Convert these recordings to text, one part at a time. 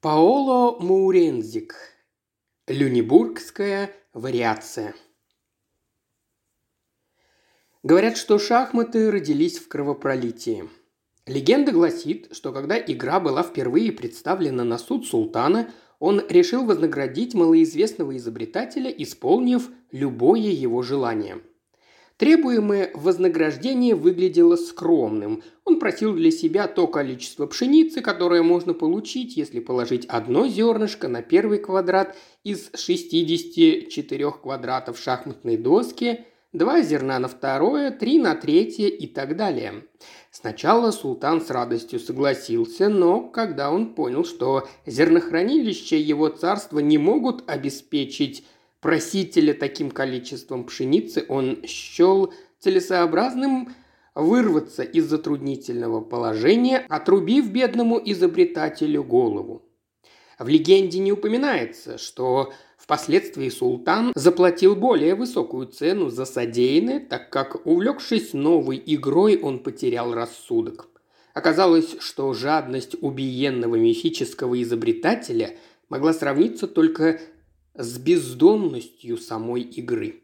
Паоло Маурензик. Люнебургская вариация. Говорят, что шахматы родились в кровопролитии. Легенда гласит, что когда игра была впервые представлена на суд султана, он решил вознаградить малоизвестного изобретателя, исполнив любое его желание – Требуемое вознаграждение выглядело скромным. Он просил для себя то количество пшеницы, которое можно получить, если положить одно зернышко на первый квадрат из 64 квадратов шахматной доски, два зерна на второе, три на третье и так далее. Сначала султан с радостью согласился, но когда он понял, что зернохранилища его царства не могут обеспечить просителя таким количеством пшеницы, он счел целесообразным вырваться из затруднительного положения, отрубив бедному изобретателю голову. В легенде не упоминается, что впоследствии султан заплатил более высокую цену за содеянное, так как, увлекшись новой игрой, он потерял рассудок. Оказалось, что жадность убиенного мифического изобретателя могла сравниться только с бездомностью самой игры.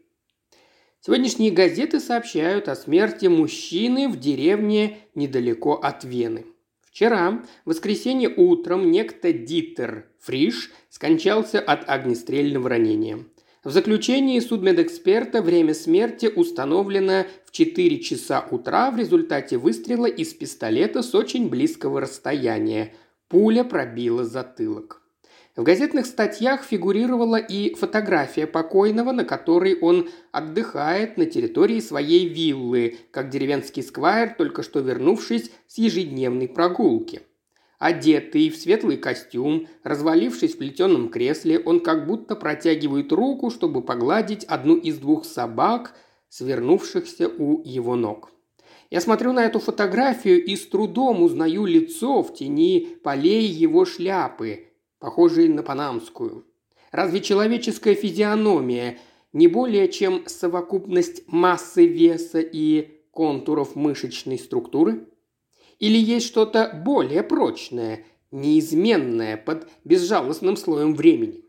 Сегодняшние газеты сообщают о смерти мужчины в деревне недалеко от Вены. Вчера, в воскресенье утром, некто Дитер Фриш скончался от огнестрельного ранения. В заключении судмедэксперта время смерти установлено в 4 часа утра в результате выстрела из пистолета с очень близкого расстояния. Пуля пробила затылок. В газетных статьях фигурировала и фотография покойного, на которой он отдыхает на территории своей виллы, как деревенский сквайр, только что вернувшись с ежедневной прогулки. Одетый в светлый костюм, развалившись в плетеном кресле, он как будто протягивает руку, чтобы погладить одну из двух собак, свернувшихся у его ног. Я смотрю на эту фотографию и с трудом узнаю лицо в тени полей его шляпы, похожей на панамскую. Разве человеческая физиономия не более чем совокупность массы веса и контуров мышечной структуры? Или есть что-то более прочное, неизменное под безжалостным слоем времени?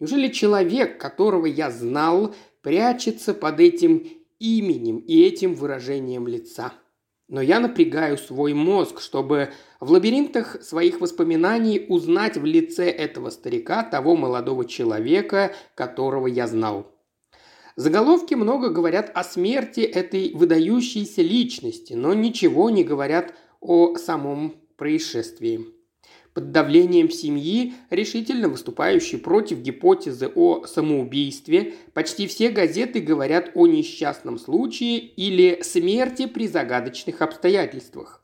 Неужели человек, которого я знал, прячется под этим именем и этим выражением лица? Но я напрягаю свой мозг, чтобы в лабиринтах своих воспоминаний узнать в лице этого старика того молодого человека, которого я знал. Заголовки много говорят о смерти этой выдающейся личности, но ничего не говорят о самом происшествии под давлением семьи, решительно выступающей против гипотезы о самоубийстве, почти все газеты говорят о несчастном случае или смерти при загадочных обстоятельствах.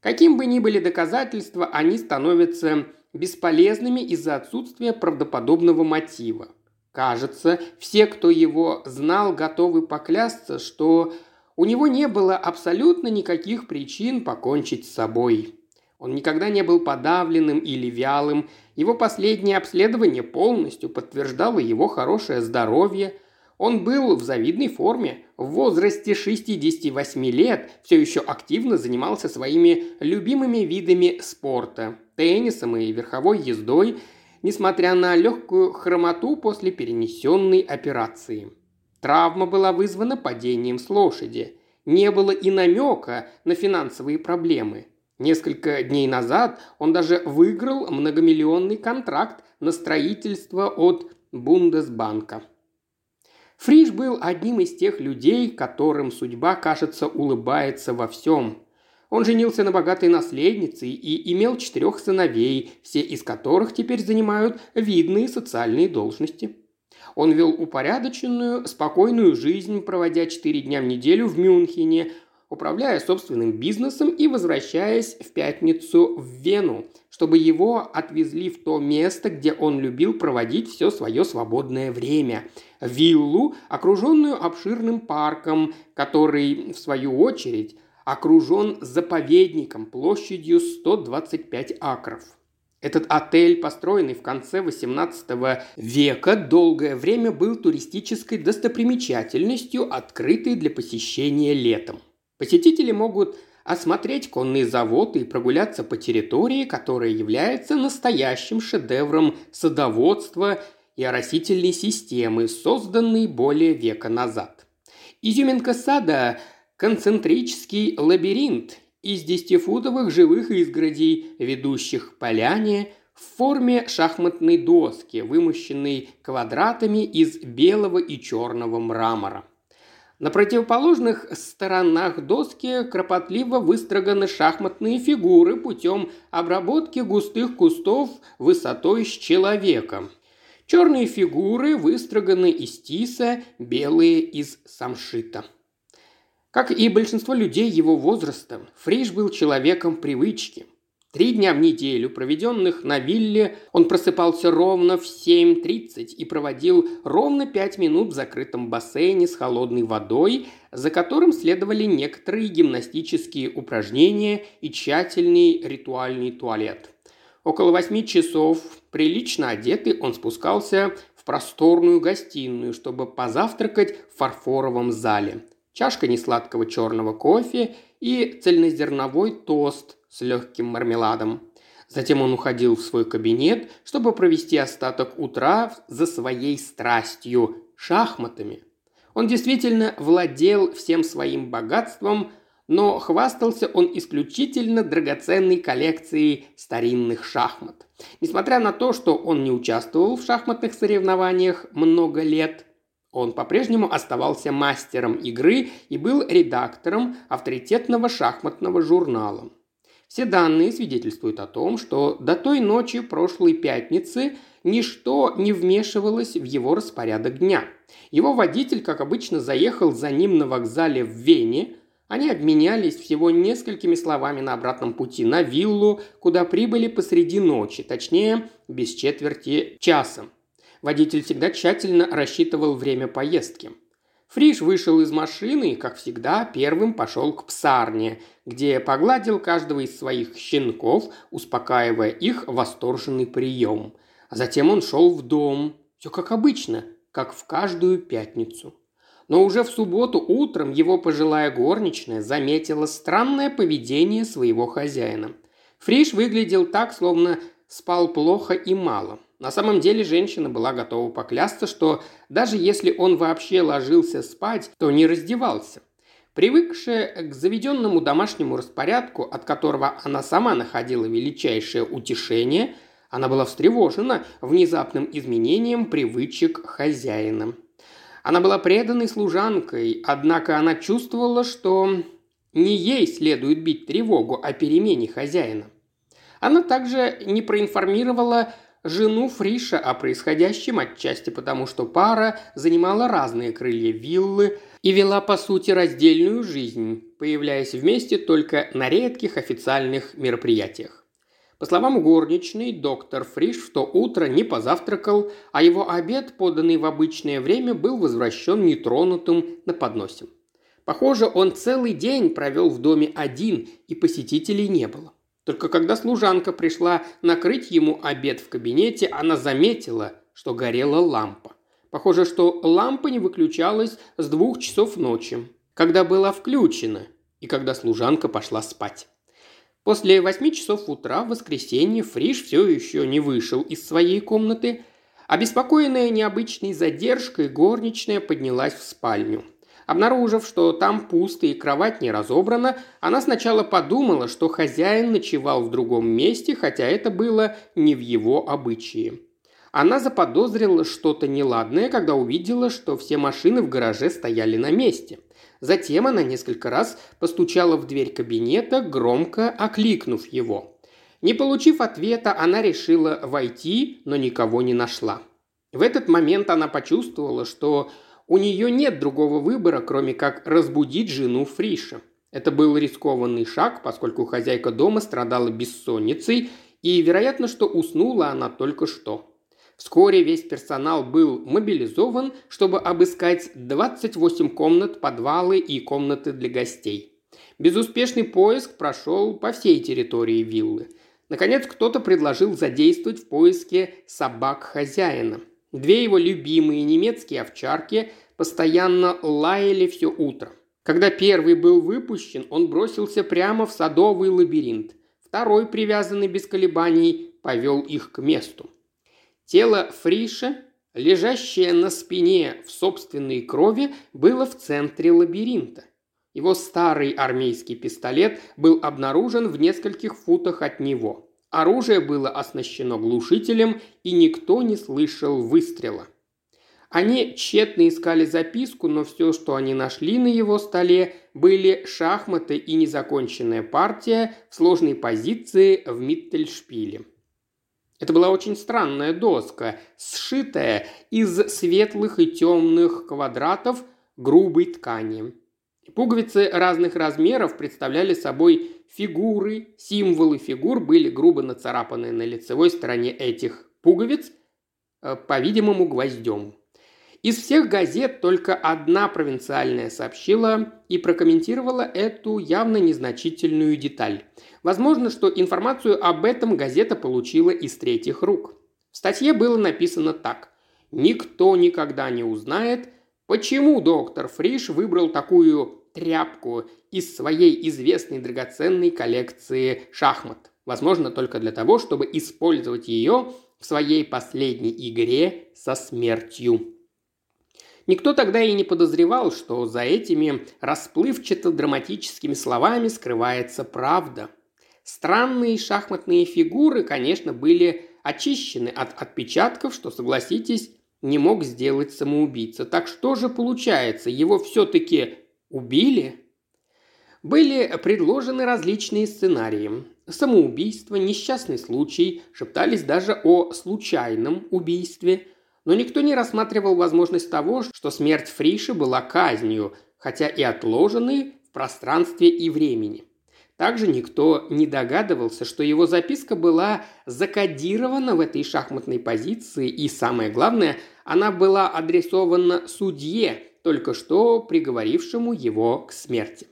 Каким бы ни были доказательства, они становятся бесполезными из-за отсутствия правдоподобного мотива. Кажется, все, кто его знал, готовы поклясться, что у него не было абсолютно никаких причин покончить с собой. Он никогда не был подавленным или вялым. Его последнее обследование полностью подтверждало его хорошее здоровье. Он был в завидной форме. В возрасте 68 лет все еще активно занимался своими любимыми видами спорта – теннисом и верховой ездой, несмотря на легкую хромоту после перенесенной операции. Травма была вызвана падением с лошади. Не было и намека на финансовые проблемы – Несколько дней назад он даже выиграл многомиллионный контракт на строительство от Бундесбанка. Фриш был одним из тех людей, которым судьба, кажется, улыбается во всем. Он женился на богатой наследнице и имел четырех сыновей, все из которых теперь занимают видные социальные должности. Он вел упорядоченную, спокойную жизнь, проводя четыре дня в неделю в Мюнхене, управляя собственным бизнесом и возвращаясь в пятницу в Вену, чтобы его отвезли в то место, где он любил проводить все свое свободное время. Виллу, окруженную обширным парком, который, в свою очередь, окружен заповедником площадью 125 акров. Этот отель, построенный в конце XVIII века, долгое время был туристической достопримечательностью, открытой для посещения летом. Посетители могут осмотреть конный завод и прогуляться по территории, которая является настоящим шедевром садоводства и оросительной системы, созданной более века назад. Изюминка сада – концентрический лабиринт из десятифутовых живых изгородей, ведущих к поляне в форме шахматной доски, вымощенной квадратами из белого и черного мрамора. На противоположных сторонах доски кропотливо выстроганы шахматные фигуры путем обработки густых кустов высотой с человека. Черные фигуры выстроганы из тиса, белые из самшита. Как и большинство людей его возраста, Фриш был человеком привычки. Три дня в неделю, проведенных на вилле, он просыпался ровно в 7.30 и проводил ровно 5 минут в закрытом бассейне с холодной водой, за которым следовали некоторые гимнастические упражнения и тщательный ритуальный туалет. Около восьми часов, прилично одетый, он спускался в просторную гостиную, чтобы позавтракать в фарфоровом зале – чашка несладкого черного кофе и цельнозерновой тост с легким мармеладом. Затем он уходил в свой кабинет, чтобы провести остаток утра за своей страстью – шахматами. Он действительно владел всем своим богатством, но хвастался он исключительно драгоценной коллекцией старинных шахмат. Несмотря на то, что он не участвовал в шахматных соревнованиях много лет, он по-прежнему оставался мастером игры и был редактором авторитетного шахматного журнала. Все данные свидетельствуют о том, что до той ночи прошлой пятницы ничто не вмешивалось в его распорядок дня. Его водитель, как обычно, заехал за ним на вокзале в Вене. Они обменялись всего несколькими словами на обратном пути на виллу, куда прибыли посреди ночи, точнее, без четверти часа. Водитель всегда тщательно рассчитывал время поездки. Фриш вышел из машины и, как всегда, первым пошел к псарне, где погладил каждого из своих щенков, успокаивая их восторженный прием. А затем он шел в дом. Все как обычно, как в каждую пятницу. Но уже в субботу утром его пожилая горничная заметила странное поведение своего хозяина. Фриш выглядел так, словно спал плохо и мало. На самом деле женщина была готова поклясться, что даже если он вообще ложился спать, то не раздевался. Привыкшая к заведенному домашнему распорядку, от которого она сама находила величайшее утешение, она была встревожена внезапным изменением привычек хозяина. Она была преданной служанкой, однако она чувствовала, что не ей следует бить тревогу о перемене хозяина. Она также не проинформировала жену Фриша о происходящем отчасти потому, что пара занимала разные крылья виллы и вела по сути раздельную жизнь, появляясь вместе только на редких официальных мероприятиях. По словам горничной, доктор Фриш в то утро не позавтракал, а его обед, поданный в обычное время, был возвращен нетронутым на подносе. Похоже, он целый день провел в доме один, и посетителей не было. Только когда служанка пришла накрыть ему обед в кабинете, она заметила, что горела лампа. Похоже, что лампа не выключалась с двух часов ночи, когда была включена, и когда служанка пошла спать. После восьми часов утра в воскресенье Фриш все еще не вышел из своей комнаты. Обеспокоенная необычной задержкой, горничная поднялась в спальню – Обнаружив, что там пусто и кровать не разобрана, она сначала подумала, что хозяин ночевал в другом месте, хотя это было не в его обычае. Она заподозрила что-то неладное, когда увидела, что все машины в гараже стояли на месте. Затем она несколько раз постучала в дверь кабинета, громко окликнув его. Не получив ответа, она решила войти, но никого не нашла. В этот момент она почувствовала, что у нее нет другого выбора, кроме как разбудить жену Фриша. Это был рискованный шаг, поскольку хозяйка дома страдала бессонницей, и вероятно, что уснула она только что. Вскоре весь персонал был мобилизован, чтобы обыскать 28 комнат, подвалы и комнаты для гостей. Безуспешный поиск прошел по всей территории виллы. Наконец, кто-то предложил задействовать в поиске собак хозяина – Две его любимые немецкие овчарки постоянно лаяли все утро. Когда первый был выпущен, он бросился прямо в садовый лабиринт. Второй, привязанный без колебаний, повел их к месту. Тело Фриша, лежащее на спине в собственной крови, было в центре лабиринта. Его старый армейский пистолет был обнаружен в нескольких футах от него. Оружие было оснащено глушителем, и никто не слышал выстрела. Они тщетно искали записку, но все, что они нашли на его столе, были шахматы и незаконченная партия в сложной позиции в Миттельшпиле. Это была очень странная доска, сшитая из светлых и темных квадратов грубой ткани. Пуговицы разных размеров представляли собой фигуры, символы фигур были грубо нацарапаны на лицевой стороне этих пуговиц, э, по-видимому, гвоздем. Из всех газет только одна провинциальная сообщила и прокомментировала эту явно незначительную деталь. Возможно, что информацию об этом газета получила из третьих рук. В статье было написано так. «Никто никогда не узнает, почему доктор Фриш выбрал такую тряпку из своей известной драгоценной коллекции шахмат. Возможно, только для того, чтобы использовать ее в своей последней игре со смертью. Никто тогда и не подозревал, что за этими расплывчато-драматическими словами скрывается правда. Странные шахматные фигуры, конечно, были очищены от отпечатков, что, согласитесь, не мог сделать самоубийца. Так что же получается, его все-таки убили? Были предложены различные сценарии. Самоубийство, несчастный случай, шептались даже о случайном убийстве – но никто не рассматривал возможность того, что смерть Фриши была казнью, хотя и отложенной в пространстве и времени. Также никто не догадывался, что его записка была закодирована в этой шахматной позиции, и самое главное, она была адресована судье, только что приговорившему его к смерти.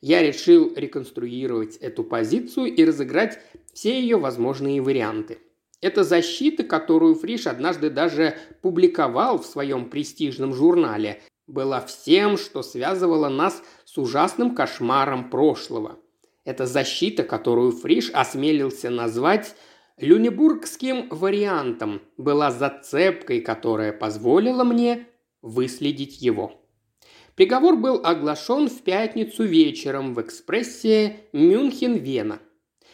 Я решил реконструировать эту позицию и разыграть все ее возможные варианты – это защита, которую Фриш однажды даже публиковал в своем престижном журнале, была всем, что связывало нас с ужасным кошмаром прошлого. Это защита, которую Фриш осмелился назвать люнебургским вариантом, была зацепкой, которая позволила мне выследить его. Приговор был оглашен в пятницу вечером в экспрессе Мюнхен-Вена –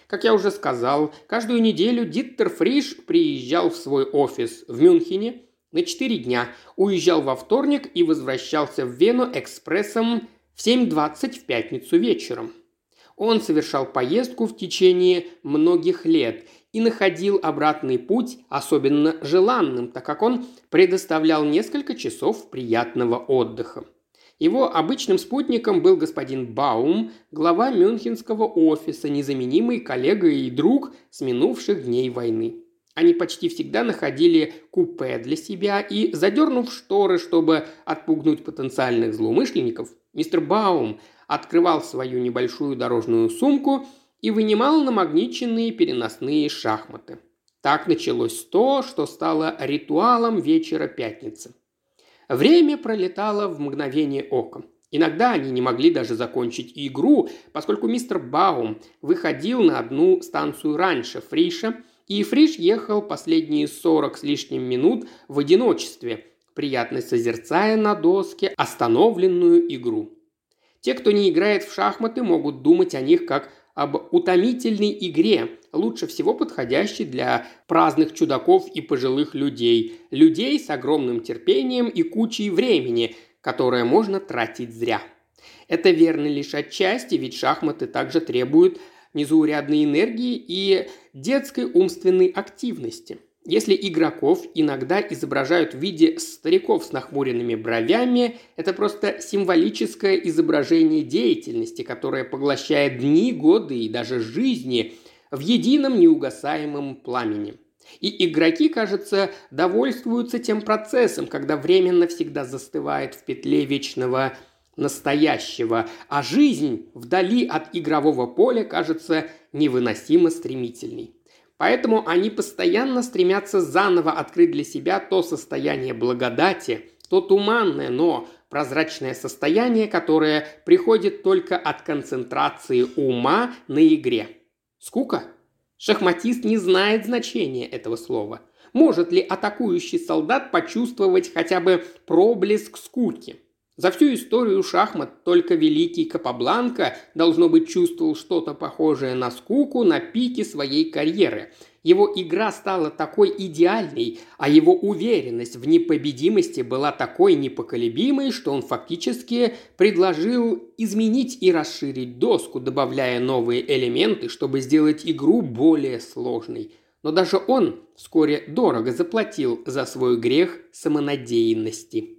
как я уже сказал, каждую неделю Диттер Фриш приезжал в свой офис в Мюнхене на 4 дня, уезжал во вторник и возвращался в Вену экспрессом в 7.20 в пятницу вечером. Он совершал поездку в течение многих лет и находил обратный путь особенно желанным, так как он предоставлял несколько часов приятного отдыха. Его обычным спутником был господин Баум, глава мюнхенского офиса, незаменимый коллега и друг с минувших дней войны. Они почти всегда находили купе для себя и, задернув шторы, чтобы отпугнуть потенциальных злоумышленников, мистер Баум открывал свою небольшую дорожную сумку и вынимал намагниченные переносные шахматы. Так началось то, что стало ритуалом вечера пятницы. Время пролетало в мгновение ока. Иногда они не могли даже закончить игру, поскольку мистер Баум выходил на одну станцию раньше Фриша, и Фриш ехал последние сорок с лишним минут в одиночестве, приятно созерцая на доске остановленную игру. Те, кто не играет в шахматы, могут думать о них как об утомительной игре, лучше всего подходящей для праздных чудаков и пожилых людей, людей с огромным терпением и кучей времени, которое можно тратить зря. Это верно лишь отчасти, ведь шахматы также требуют незаурядной энергии и детской умственной активности – если игроков иногда изображают в виде стариков с нахмуренными бровями, это просто символическое изображение деятельности, которое поглощает дни, годы и даже жизни в едином неугасаемом пламени. И игроки, кажется, довольствуются тем процессом, когда время навсегда застывает в петле вечного настоящего, а жизнь вдали от игрового поля кажется невыносимо стремительной. Поэтому они постоянно стремятся заново открыть для себя то состояние благодати, то туманное, но прозрачное состояние, которое приходит только от концентрации ума на игре. Скука? Шахматист не знает значения этого слова. Может ли атакующий солдат почувствовать хотя бы проблеск скуки? За всю историю шахмат только великий Капабланка, должно быть, чувствовал что-то похожее на скуку на пике своей карьеры. Его игра стала такой идеальной, а его уверенность в непобедимости была такой непоколебимой, что он фактически предложил изменить и расширить доску, добавляя новые элементы, чтобы сделать игру более сложной. Но даже он вскоре дорого заплатил за свой грех самонадеянности.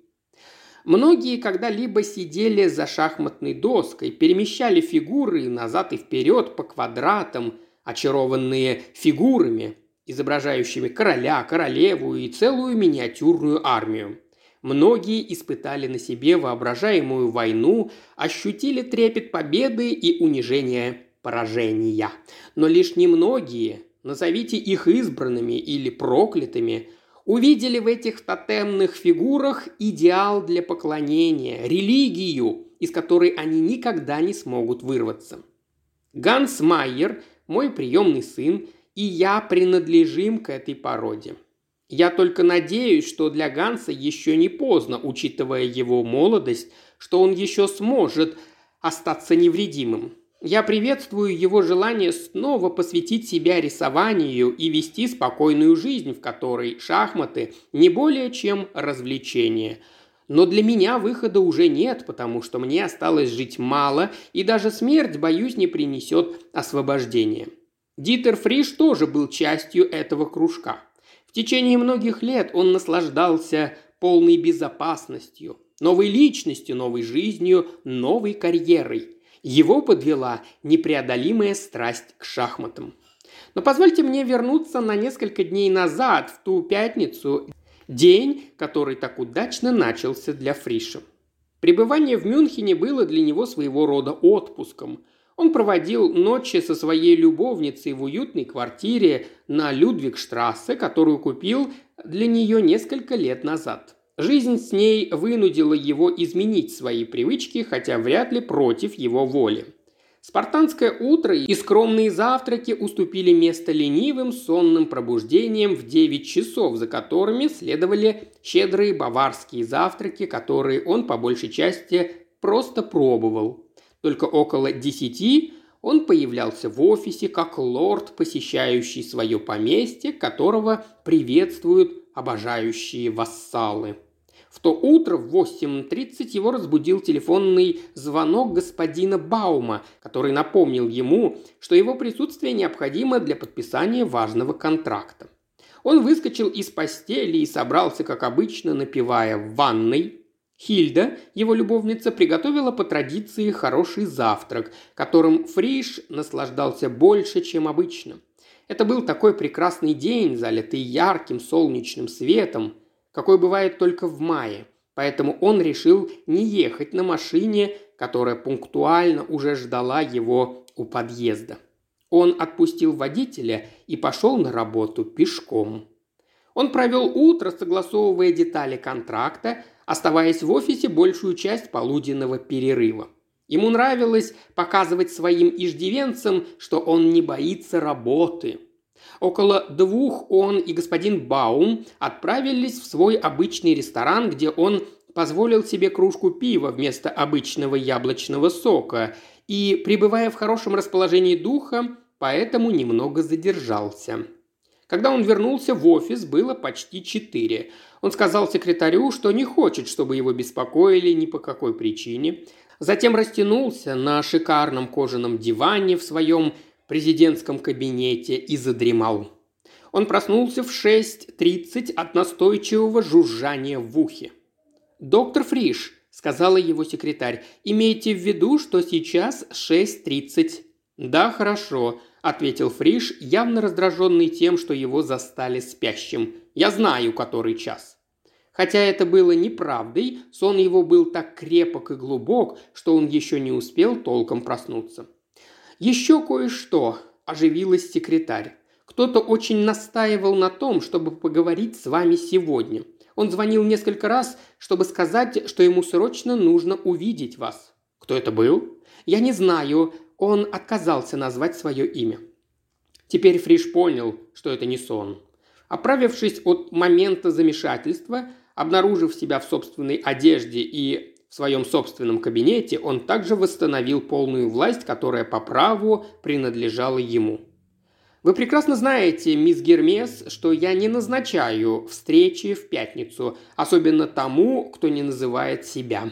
Многие когда-либо сидели за шахматной доской, перемещали фигуры назад и вперед по квадратам, очарованные фигурами, изображающими короля, королеву и целую миниатюрную армию. Многие испытали на себе воображаемую войну, ощутили трепет победы и унижение поражения. Но лишь немногие, назовите их избранными или проклятыми, увидели в этих тотемных фигурах идеал для поклонения, религию, из которой они никогда не смогут вырваться. Ганс Майер, мой приемный сын, и я принадлежим к этой породе. Я только надеюсь, что для Ганса еще не поздно, учитывая его молодость, что он еще сможет остаться невредимым. Я приветствую его желание снова посвятить себя рисованию и вести спокойную жизнь, в которой шахматы не более чем развлечение. Но для меня выхода уже нет, потому что мне осталось жить мало, и даже смерть, боюсь, не принесет освобождения. Дитер Фриш тоже был частью этого кружка. В течение многих лет он наслаждался полной безопасностью, новой личностью, новой жизнью, новой карьерой – его подвела непреодолимая страсть к шахматам. Но позвольте мне вернуться на несколько дней назад, в ту пятницу, день, который так удачно начался для Фриша. Пребывание в Мюнхене было для него своего рода отпуском. Он проводил ночи со своей любовницей в уютной квартире на Людвигштрассе, которую купил для нее несколько лет назад. Жизнь с ней вынудила его изменить свои привычки, хотя вряд ли против его воли. Спартанское утро и скромные завтраки уступили место ленивым сонным пробуждениям в 9 часов, за которыми следовали щедрые баварские завтраки, которые он по большей части просто пробовал. Только около 10 он появлялся в офисе как лорд, посещающий свое поместье, которого приветствуют обожающие вассалы. В то утро в 8.30 его разбудил телефонный звонок господина Баума, который напомнил ему, что его присутствие необходимо для подписания важного контракта. Он выскочил из постели и собрался, как обычно, напивая в ванной. Хильда, его любовница, приготовила по традиции хороший завтрак, которым Фриш наслаждался больше, чем обычно. Это был такой прекрасный день, залитый ярким солнечным светом – какой бывает только в мае, поэтому он решил не ехать на машине, которая пунктуально уже ждала его у подъезда. Он отпустил водителя и пошел на работу пешком. Он провел утро, согласовывая детали контракта, оставаясь в офисе большую часть полуденного перерыва. Ему нравилось показывать своим иждивенцам, что он не боится работы – Около двух он и господин Баум отправились в свой обычный ресторан, где он позволил себе кружку пива вместо обычного яблочного сока и, пребывая в хорошем расположении духа, поэтому немного задержался. Когда он вернулся в офис, было почти четыре. Он сказал секретарю, что не хочет, чтобы его беспокоили ни по какой причине. Затем растянулся на шикарном кожаном диване в своем президентском кабинете и задремал. Он проснулся в 6.30 от настойчивого жужжания в ухе. «Доктор Фриш», – сказала его секретарь, – «имейте в виду, что сейчас 6.30». «Да, хорошо», – ответил Фриш, явно раздраженный тем, что его застали спящим. «Я знаю, который час». Хотя это было неправдой, сон его был так крепок и глубок, что он еще не успел толком проснуться. Еще кое-что оживилась секретарь. Кто-то очень настаивал на том, чтобы поговорить с вами сегодня. Он звонил несколько раз, чтобы сказать, что ему срочно нужно увидеть вас. Кто это был? Я не знаю. Он отказался назвать свое имя. Теперь Фриш понял, что это не сон. Оправившись от момента замешательства, обнаружив себя в собственной одежде и в своем собственном кабинете, он также восстановил полную власть, которая по праву принадлежала ему. Вы прекрасно знаете, мисс Гермес, что я не назначаю встречи в пятницу, особенно тому, кто не называет себя.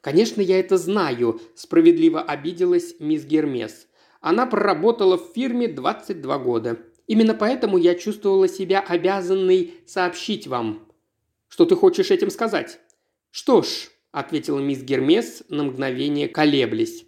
Конечно, я это знаю, справедливо обиделась мисс Гермес. Она проработала в фирме 22 года. Именно поэтому я чувствовала себя обязанной сообщить вам. Что ты хочешь этим сказать? Что ж, ответила мисс Гермес на мгновение колеблясь.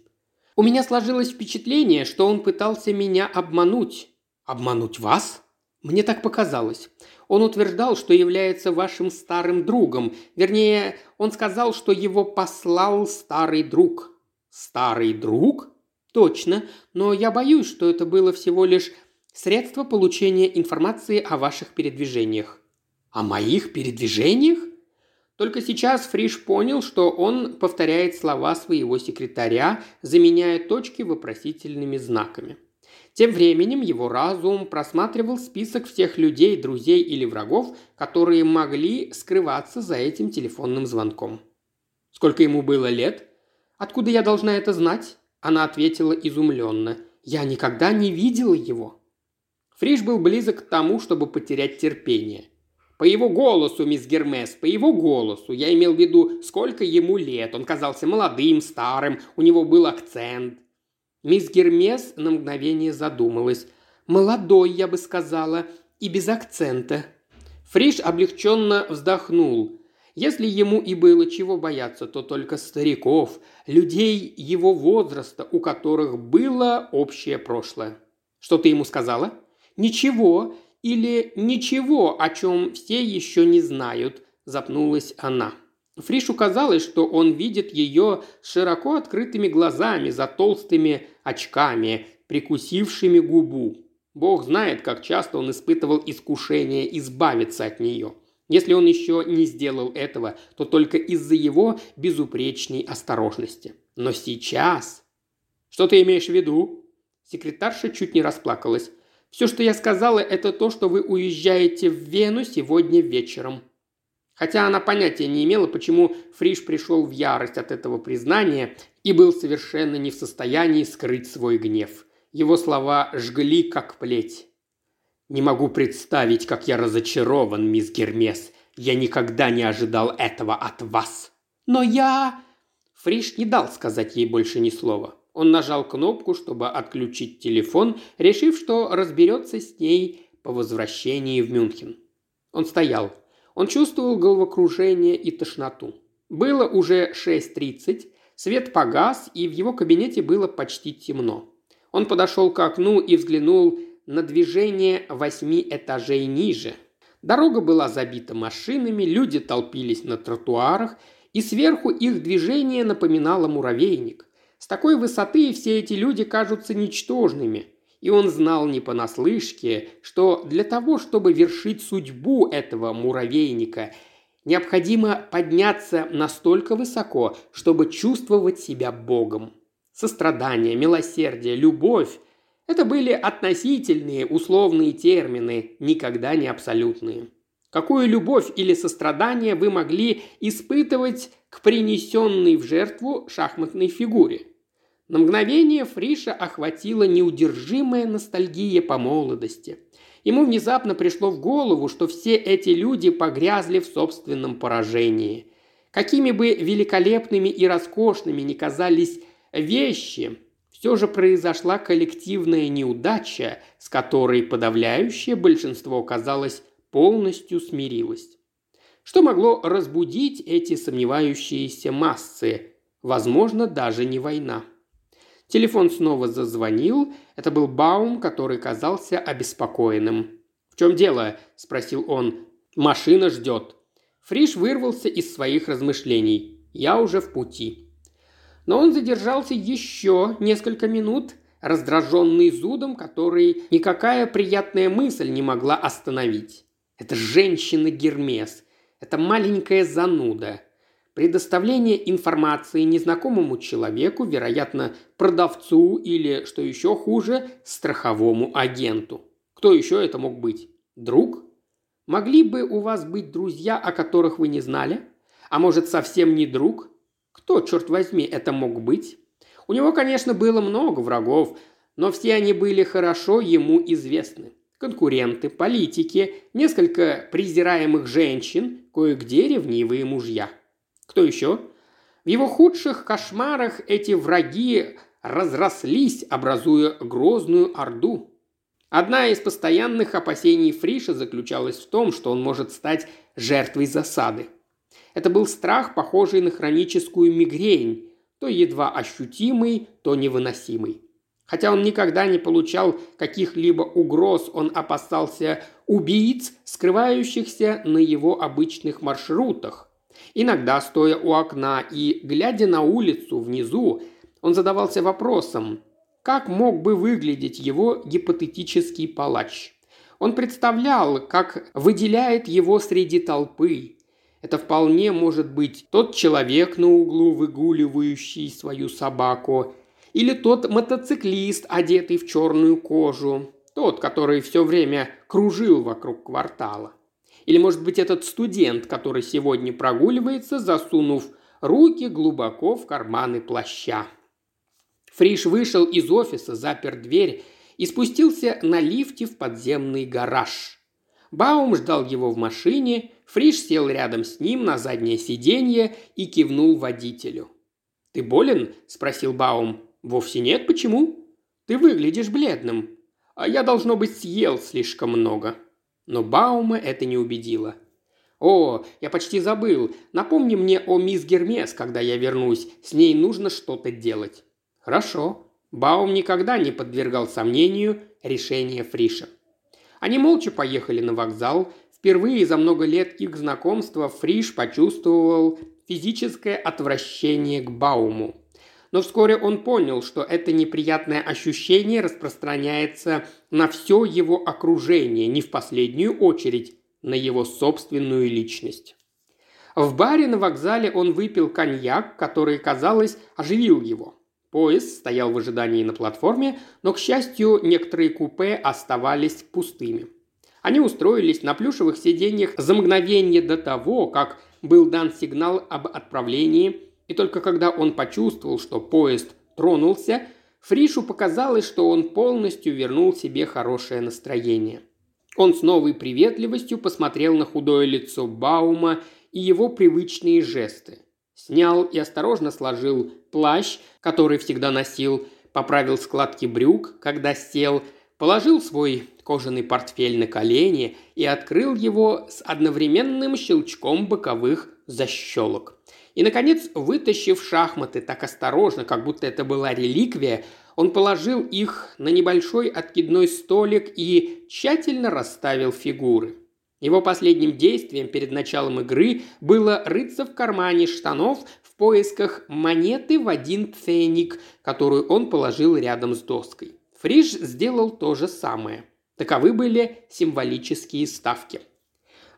У меня сложилось впечатление, что он пытался меня обмануть. «Обмануть вас?» Мне так показалось. Он утверждал, что является вашим старым другом. Вернее, он сказал, что его послал старый друг. Старый друг? Точно, но я боюсь, что это было всего лишь средство получения информации о ваших передвижениях. О моих передвижениях? Только сейчас Фриш понял, что он повторяет слова своего секретаря, заменяя точки вопросительными знаками. Тем временем его разум просматривал список всех людей, друзей или врагов, которые могли скрываться за этим телефонным звонком. Сколько ему было лет? Откуда я должна это знать? Она ответила изумленно. Я никогда не видела его. Фриш был близок к тому, чтобы потерять терпение. По его голосу, мисс Гермес, по его голосу. Я имел в виду, сколько ему лет. Он казался молодым, старым, у него был акцент. Мисс Гермес на мгновение задумалась. «Молодой, я бы сказала, и без акцента». Фриш облегченно вздохнул. Если ему и было чего бояться, то только стариков, людей его возраста, у которых было общее прошлое. «Что ты ему сказала?» «Ничего или ничего, о чем все еще не знают», – запнулась она. Фришу казалось, что он видит ее широко открытыми глазами за толстыми очками, прикусившими губу. Бог знает, как часто он испытывал искушение избавиться от нее. Если он еще не сделал этого, то только из-за его безупречной осторожности. Но сейчас... Что ты имеешь в виду? Секретарша чуть не расплакалась. Все, что я сказала, это то, что вы уезжаете в Вену сегодня вечером. Хотя она понятия не имела, почему Фриш пришел в ярость от этого признания и был совершенно не в состоянии скрыть свой гнев. Его слова жгли, как плеть. «Не могу представить, как я разочарован, мисс Гермес. Я никогда не ожидал этого от вас». «Но я...» Фриш не дал сказать ей больше ни слова. Он нажал кнопку, чтобы отключить телефон, решив, что разберется с ней по возвращении в Мюнхен. Он стоял, он чувствовал головокружение и тошноту. Было уже 6.30, свет погас, и в его кабинете было почти темно. Он подошел к окну и взглянул на движение восьми этажей ниже. Дорога была забита машинами, люди толпились на тротуарах, и сверху их движение напоминало муравейник. С такой высоты все эти люди кажутся ничтожными и он знал не понаслышке, что для того, чтобы вершить судьбу этого муравейника, необходимо подняться настолько высоко, чтобы чувствовать себя Богом. Сострадание, милосердие, любовь – это были относительные, условные термины, никогда не абсолютные. Какую любовь или сострадание вы могли испытывать к принесенной в жертву шахматной фигуре – на мгновение Фриша охватила неудержимая ностальгия по молодости. Ему внезапно пришло в голову, что все эти люди погрязли в собственном поражении. Какими бы великолепными и роскошными ни казались вещи, все же произошла коллективная неудача, с которой подавляющее большинство, казалось, полностью смирилось. Что могло разбудить эти сомневающиеся массы? Возможно, даже не война. Телефон снова зазвонил. Это был Баум, который казался обеспокоенным. «В чем дело?» – спросил он. «Машина ждет». Фриш вырвался из своих размышлений. «Я уже в пути». Но он задержался еще несколько минут, раздраженный зудом, который никакая приятная мысль не могла остановить. Это женщина Гермес. Это маленькая зануда. Предоставление информации незнакомому человеку, вероятно, продавцу или, что еще хуже, страховому агенту. Кто еще это мог быть? Друг? Могли бы у вас быть друзья, о которых вы не знали? А может, совсем не друг? Кто, черт возьми, это мог быть? У него, конечно, было много врагов, но все они были хорошо ему известны. Конкуренты, политики, несколько презираемых женщин, кое-где ревнивые мужья. Кто еще? В его худших кошмарах эти враги разрослись, образуя грозную орду. Одна из постоянных опасений Фриша заключалась в том, что он может стать жертвой засады. Это был страх, похожий на хроническую мигрень, то едва ощутимый, то невыносимый. Хотя он никогда не получал каких-либо угроз, он опасался убийц, скрывающихся на его обычных маршрутах. Иногда, стоя у окна и глядя на улицу внизу, он задавался вопросом, как мог бы выглядеть его гипотетический палач. Он представлял, как выделяет его среди толпы. Это вполне может быть тот человек на углу, выгуливающий свою собаку, или тот мотоциклист, одетый в черную кожу, тот, который все время кружил вокруг квартала. Или, может быть, этот студент, который сегодня прогуливается, засунув руки глубоко в карманы плаща. Фриш вышел из офиса, запер дверь и спустился на лифте в подземный гараж. Баум ждал его в машине, Фриш сел рядом с ним на заднее сиденье и кивнул водителю. «Ты болен?» – спросил Баум. «Вовсе нет, почему?» «Ты выглядишь бледным. А я, должно быть, съел слишком много». Но Баума это не убедило. «О, я почти забыл. Напомни мне о мисс Гермес, когда я вернусь. С ней нужно что-то делать». Хорошо. Баум никогда не подвергал сомнению решение Фриша. Они молча поехали на вокзал. Впервые за много лет их знакомства Фриш почувствовал физическое отвращение к Бауму. Но вскоре он понял, что это неприятное ощущение распространяется на все его окружение, не в последнюю очередь на его собственную личность. В баре на вокзале он выпил коньяк, который, казалось, оживил его. Поезд стоял в ожидании на платформе, но, к счастью, некоторые купе оставались пустыми. Они устроились на плюшевых сиденьях за мгновение до того, как был дан сигнал об отправлении, и только когда он почувствовал, что поезд тронулся, Фришу показалось, что он полностью вернул себе хорошее настроение. Он с новой приветливостью посмотрел на худое лицо Баума и его привычные жесты. Снял и осторожно сложил плащ, который всегда носил, поправил складки брюк, когда сел, положил свой кожаный портфель на колени и открыл его с одновременным щелчком боковых защелок. И, наконец, вытащив шахматы так осторожно, как будто это была реликвия, он положил их на небольшой откидной столик и тщательно расставил фигуры. Его последним действием перед началом игры было рыться в кармане штанов в поисках монеты в один ценник, которую он положил рядом с доской. Фриш сделал то же самое. Таковы были символические ставки.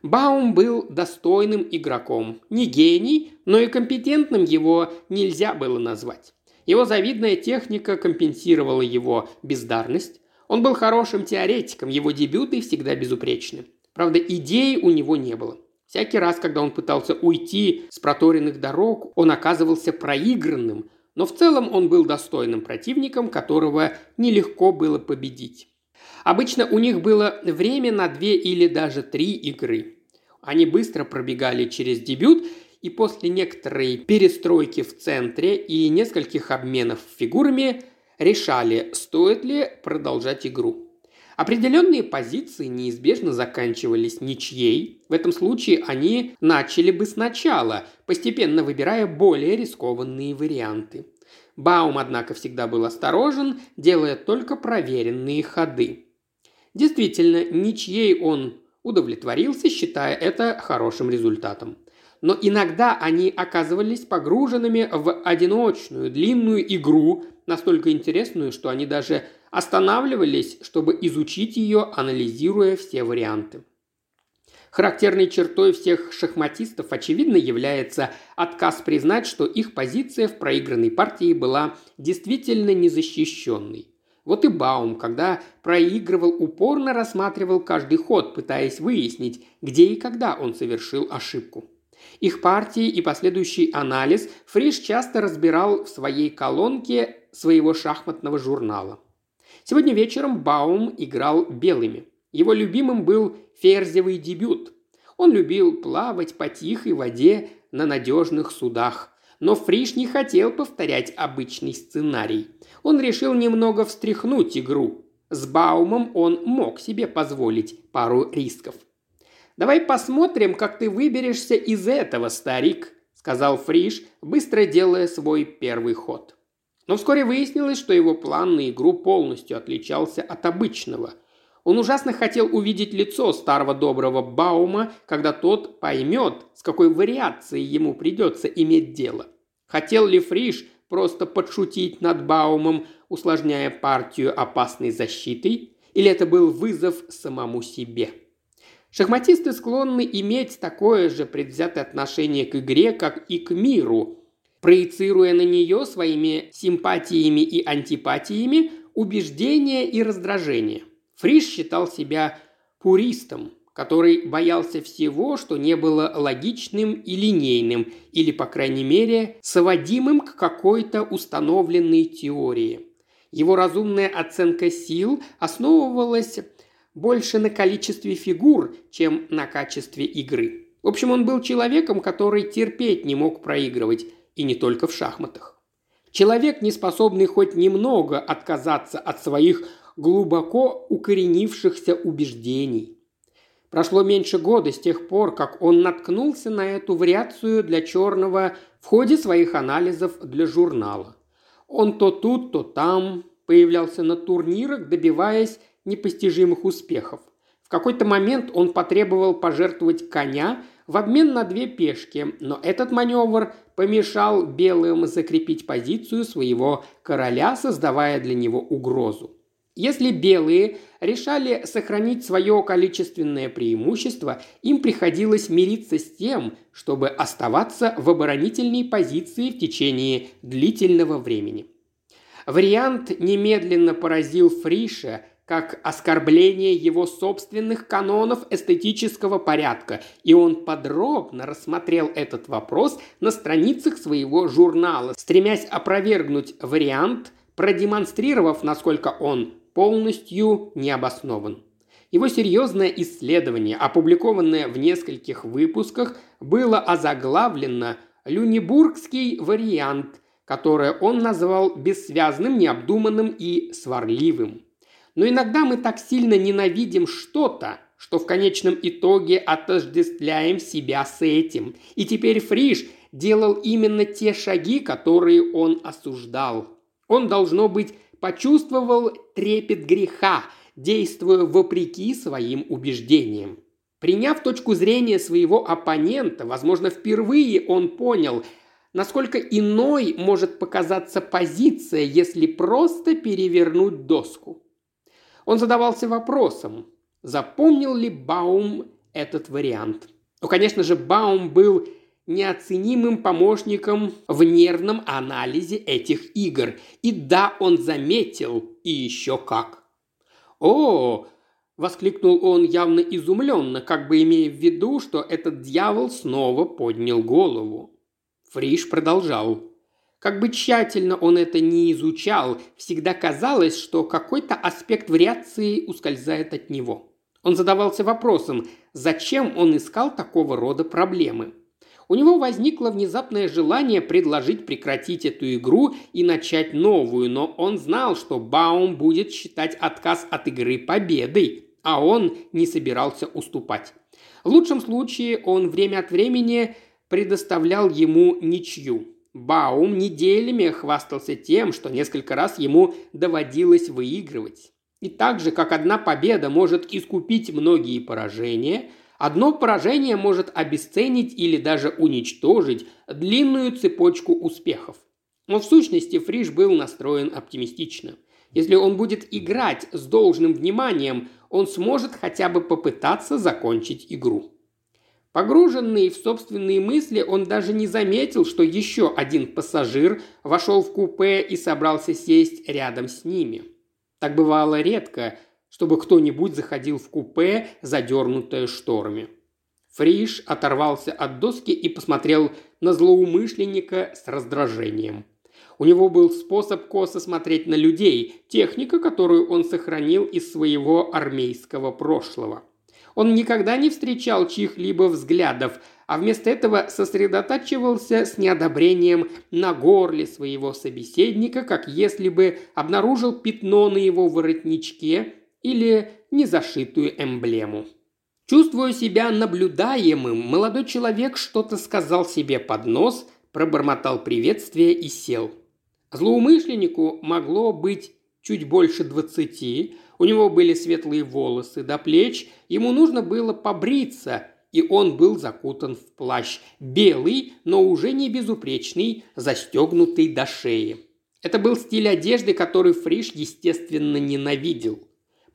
Баум был достойным игроком. Не гений, но и компетентным его нельзя было назвать. Его завидная техника компенсировала его бездарность. Он был хорошим теоретиком, его дебюты всегда безупречны. Правда, идей у него не было. Всякий раз, когда он пытался уйти с проторенных дорог, он оказывался проигранным, но в целом он был достойным противником, которого нелегко было победить. Обычно у них было время на две или даже три игры. Они быстро пробегали через дебют, и после некоторой перестройки в центре и нескольких обменов фигурами решали, стоит ли продолжать игру. Определенные позиции неизбежно заканчивались ничьей. В этом случае они начали бы сначала, постепенно выбирая более рискованные варианты. Баум, однако, всегда был осторожен, делая только проверенные ходы. Действительно, ничьей он удовлетворился, считая это хорошим результатом. Но иногда они оказывались погруженными в одиночную длинную игру, настолько интересную, что они даже останавливались, чтобы изучить ее, анализируя все варианты. Характерной чертой всех шахматистов, очевидно, является отказ признать, что их позиция в проигранной партии была действительно незащищенной. Вот и Баум, когда проигрывал, упорно рассматривал каждый ход, пытаясь выяснить, где и когда он совершил ошибку. Их партии и последующий анализ Фриш часто разбирал в своей колонке своего шахматного журнала. Сегодня вечером Баум играл белыми. Его любимым был ферзевый дебют. Он любил плавать по тихой воде на надежных судах. Но Фриш не хотел повторять обычный сценарий. Он решил немного встряхнуть игру. С Баумом он мог себе позволить пару рисков. «Давай посмотрим, как ты выберешься из этого, старик», – сказал Фриш, быстро делая свой первый ход. Но вскоре выяснилось, что его план на игру полностью отличался от обычного – он ужасно хотел увидеть лицо старого доброго Баума, когда тот поймет, с какой вариацией ему придется иметь дело. Хотел ли Фриш просто подшутить над Баумом, усложняя партию опасной защитой, или это был вызов самому себе? Шахматисты склонны иметь такое же предвзятое отношение к игре, как и к миру, проецируя на нее своими симпатиями и антипатиями убеждения и раздражения – Фриш считал себя пуристом, который боялся всего, что не было логичным и линейным, или, по крайней мере, соводимым к какой-то установленной теории. Его разумная оценка сил основывалась больше на количестве фигур, чем на качестве игры. В общем, он был человеком, который терпеть не мог проигрывать, и не только в шахматах. Человек, не способный хоть немного отказаться от своих глубоко укоренившихся убеждений. Прошло меньше года с тех пор, как он наткнулся на эту вариацию для черного в ходе своих анализов для журнала. Он то тут, то там появлялся на турнирах, добиваясь непостижимых успехов. В какой-то момент он потребовал пожертвовать коня в обмен на две пешки, но этот маневр помешал белым закрепить позицию своего короля, создавая для него угрозу. Если белые решали сохранить свое количественное преимущество, им приходилось мириться с тем, чтобы оставаться в оборонительной позиции в течение длительного времени. Вариант немедленно поразил Фриша как оскорбление его собственных канонов эстетического порядка, и он подробно рассмотрел этот вопрос на страницах своего журнала, стремясь опровергнуть вариант, продемонстрировав, насколько он полностью необоснован. Его серьезное исследование, опубликованное в нескольких выпусках, было озаглавлено «Люнебургский вариант», которое он назвал бессвязным, необдуманным и сварливым. Но иногда мы так сильно ненавидим что-то, что в конечном итоге отождествляем себя с этим. И теперь Фриш делал именно те шаги, которые он осуждал. Он, должно быть, почувствовал трепет греха, действуя вопреки своим убеждениям. Приняв точку зрения своего оппонента, возможно, впервые он понял, насколько иной может показаться позиция, если просто перевернуть доску. Он задавался вопросом, запомнил ли Баум этот вариант. Ну, конечно же, Баум был неоценимым помощником в нервном анализе этих игр. И да, он заметил, и еще как. «О!» – воскликнул он явно изумленно, как бы имея в виду, что этот дьявол снова поднял голову. Фриш продолжал. Как бы тщательно он это не изучал, всегда казалось, что какой-то аспект вариации ускользает от него. Он задавался вопросом, зачем он искал такого рода проблемы – у него возникло внезапное желание предложить прекратить эту игру и начать новую, но он знал, что Баум будет считать отказ от игры победой, а он не собирался уступать. В лучшем случае он время от времени предоставлял ему ничью. Баум неделями хвастался тем, что несколько раз ему доводилось выигрывать. И так же, как одна победа может искупить многие поражения – Одно поражение может обесценить или даже уничтожить длинную цепочку успехов. Но в сущности Фриш был настроен оптимистично. Если он будет играть с должным вниманием, он сможет хотя бы попытаться закончить игру. Погруженный в собственные мысли, он даже не заметил, что еще один пассажир вошел в купе и собрался сесть рядом с ними. Так бывало редко, чтобы кто-нибудь заходил в купе, задернутое шторами. Фриш оторвался от доски и посмотрел на злоумышленника с раздражением. У него был способ косо смотреть на людей, техника, которую он сохранил из своего армейского прошлого – он никогда не встречал чьих-либо взглядов, а вместо этого сосредотачивался с неодобрением на горле своего собеседника, как если бы обнаружил пятно на его воротничке или незашитую эмблему. Чувствуя себя наблюдаемым, молодой человек что-то сказал себе под нос, пробормотал приветствие и сел. Злоумышленнику могло быть чуть больше двадцати, у него были светлые волосы до плеч, ему нужно было побриться, и он был закутан в плащ, белый, но уже не безупречный, застегнутый до шеи. Это был стиль одежды, который Фриш, естественно, ненавидел.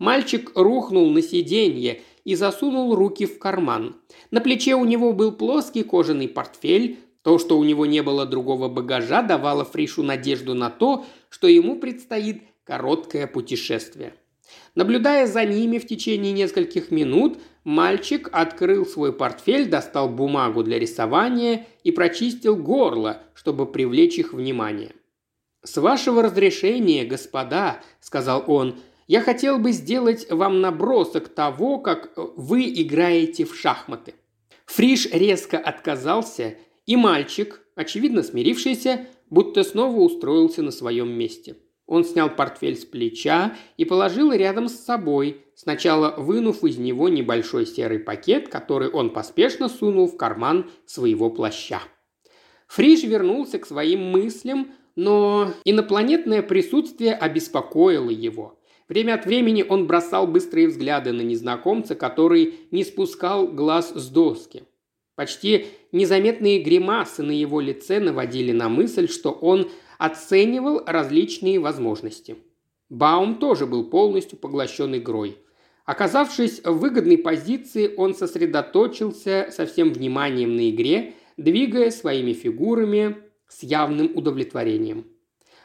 Мальчик рухнул на сиденье и засунул руки в карман. На плече у него был плоский кожаный портфель, то, что у него не было другого багажа, давало Фришу надежду на то, что ему предстоит короткое путешествие. Наблюдая за ними в течение нескольких минут, мальчик открыл свой портфель, достал бумагу для рисования и прочистил горло, чтобы привлечь их внимание. «С вашего разрешения, господа», – сказал он, – «я хотел бы сделать вам набросок того, как вы играете в шахматы». Фриш резко отказался, и мальчик, очевидно смирившийся, будто снова устроился на своем месте – он снял портфель с плеча и положил рядом с собой, сначала вынув из него небольшой серый пакет, который он поспешно сунул в карман своего плаща. Фриш вернулся к своим мыслям, но инопланетное присутствие обеспокоило его. Время от времени он бросал быстрые взгляды на незнакомца, который не спускал глаз с доски. Почти незаметные гримасы на его лице наводили на мысль, что он оценивал различные возможности. Баум тоже был полностью поглощен игрой. Оказавшись в выгодной позиции, он сосредоточился со всем вниманием на игре, двигая своими фигурами с явным удовлетворением.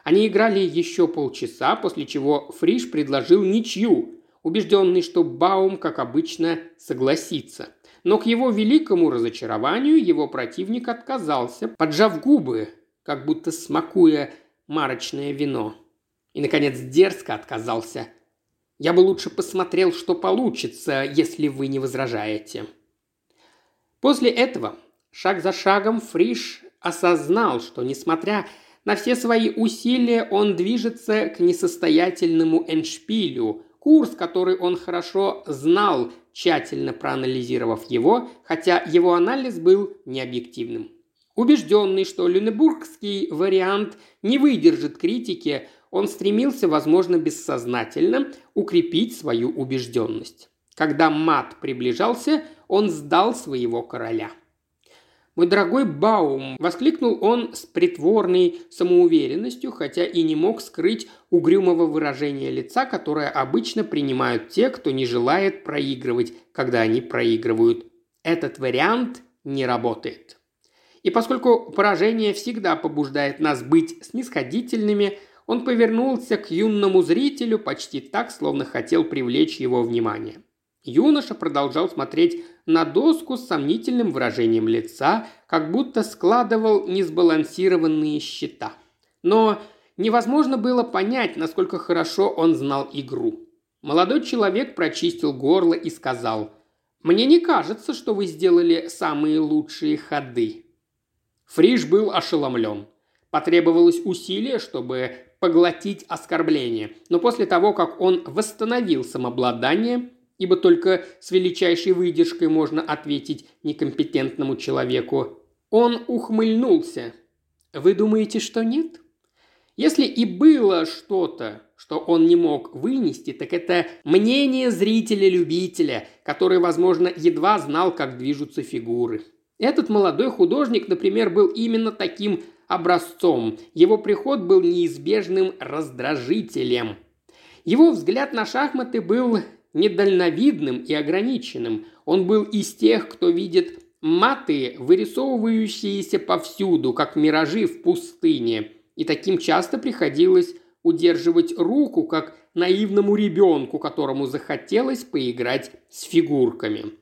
Они играли еще полчаса, после чего Фриш предложил ничью, убежденный, что Баум, как обычно, согласится. Но к его великому разочарованию его противник отказался, поджав губы, как будто смакуя марочное вино. И, наконец, дерзко отказался. Я бы лучше посмотрел, что получится, если вы не возражаете. После этого, шаг за шагом, Фриш осознал, что, несмотря все свои усилия, он движется к несостоятельному эншпилю, курс, который он хорошо знал, тщательно проанализировав его, хотя его анализ был необъективным. Убежденный, что люнебургский вариант не выдержит критики, он стремился, возможно, бессознательно укрепить свою убежденность. Когда мат приближался, он сдал своего короля. «Мой дорогой Баум!» – воскликнул он с притворной самоуверенностью, хотя и не мог скрыть угрюмого выражения лица, которое обычно принимают те, кто не желает проигрывать, когда они проигрывают. Этот вариант не работает. И поскольку поражение всегда побуждает нас быть снисходительными, он повернулся к юному зрителю почти так, словно хотел привлечь его внимание. Юноша продолжал смотреть на доску с сомнительным выражением лица, как будто складывал несбалансированные счета. Но невозможно было понять, насколько хорошо он знал игру. Молодой человек прочистил горло и сказал, «Мне не кажется, что вы сделали самые лучшие ходы». Фриш был ошеломлен. Потребовалось усилие, чтобы поглотить оскорбление, но после того, как он восстановил самообладание, ибо только с величайшей выдержкой можно ответить некомпетентному человеку, он ухмыльнулся. «Вы думаете, что нет?» Если и было что-то, что он не мог вынести, так это мнение зрителя-любителя, который, возможно, едва знал, как движутся фигуры. Этот молодой художник, например, был именно таким образцом. Его приход был неизбежным раздражителем. Его взгляд на шахматы был недальновидным и ограниченным. Он был из тех, кто видит Маты, вырисовывающиеся повсюду, как миражи в пустыне. И таким часто приходилось удерживать руку, как наивному ребенку, которому захотелось поиграть с фигурками.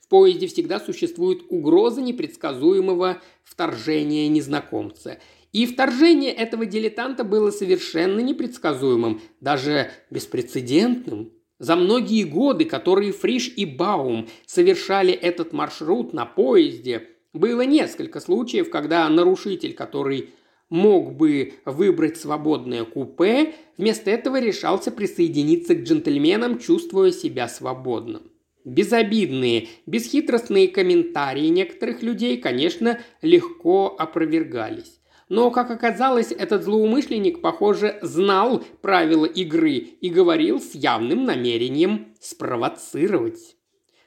В поезде всегда существует угроза непредсказуемого вторжения незнакомца. И вторжение этого дилетанта было совершенно непредсказуемым, даже беспрецедентным. За многие годы, которые Фриш и Баум совершали этот маршрут на поезде, было несколько случаев, когда нарушитель, который мог бы выбрать свободное купе, вместо этого решался присоединиться к джентльменам, чувствуя себя свободным. Безобидные, бесхитростные комментарии некоторых людей, конечно, легко опровергались. Но, как оказалось, этот злоумышленник, похоже, знал правила игры и говорил с явным намерением спровоцировать.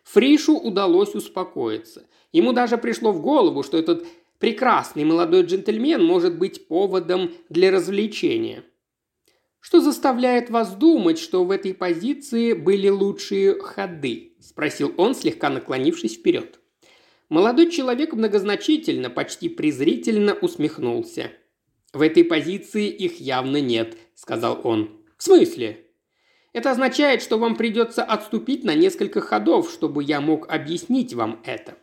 Фришу удалось успокоиться. Ему даже пришло в голову, что этот прекрасный молодой джентльмен может быть поводом для развлечения. «Что заставляет вас думать, что в этой позиции были лучшие ходы?» – спросил он, слегка наклонившись вперед. Молодой человек многозначительно, почти презрительно усмехнулся. «В этой позиции их явно нет», – сказал он. «В смысле?» «Это означает, что вам придется отступить на несколько ходов, чтобы я мог объяснить вам это».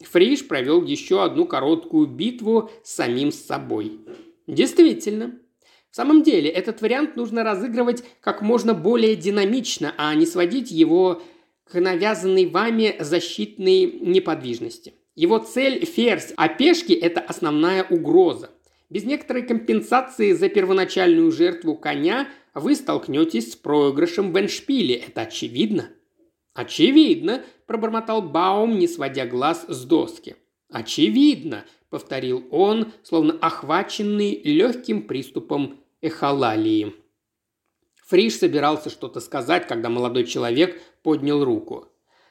Фриш провел еще одну короткую битву с самим собой. Действительно. В самом деле, этот вариант нужно разыгрывать как можно более динамично, а не сводить его к навязанной вами защитной неподвижности. Его цель – ферзь, а пешки – это основная угроза. Без некоторой компенсации за первоначальную жертву коня вы столкнетесь с проигрышем в эншпиле. Это очевидно. «Очевидно», – пробормотал Баум, не сводя глаз с доски. «Очевидно», – повторил он, словно охваченный легким приступом эхолалии. Фриш собирался что-то сказать, когда молодой человек поднял руку.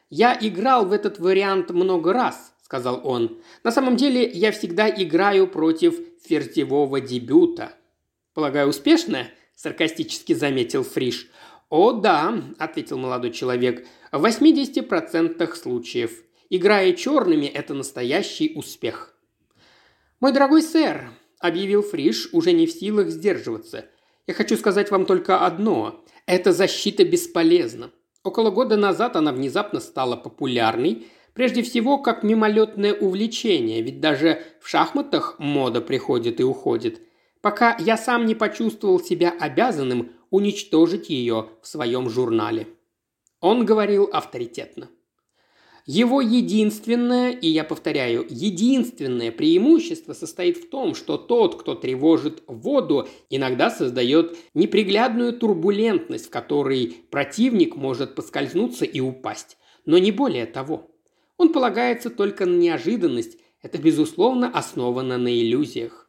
«Я играл в этот вариант много раз», – сказал он. «На самом деле я всегда играю против фертевого дебюта». «Полагаю, успешно?» – саркастически заметил Фриш. «О, да», – ответил молодой человек, – «в 80% случаев. Играя черными – это настоящий успех». «Мой дорогой сэр», – объявил Фриш, уже не в силах сдерживаться – я хочу сказать вам только одно. Эта защита бесполезна. Около года назад она внезапно стала популярной, прежде всего как мимолетное увлечение, ведь даже в шахматах мода приходит и уходит. Пока я сам не почувствовал себя обязанным уничтожить ее в своем журнале. Он говорил авторитетно. Его единственное, и я повторяю, единственное преимущество состоит в том, что тот, кто тревожит воду, иногда создает неприглядную турбулентность, в которой противник может поскользнуться и упасть. Но не более того. Он полагается только на неожиданность, это, безусловно, основано на иллюзиях.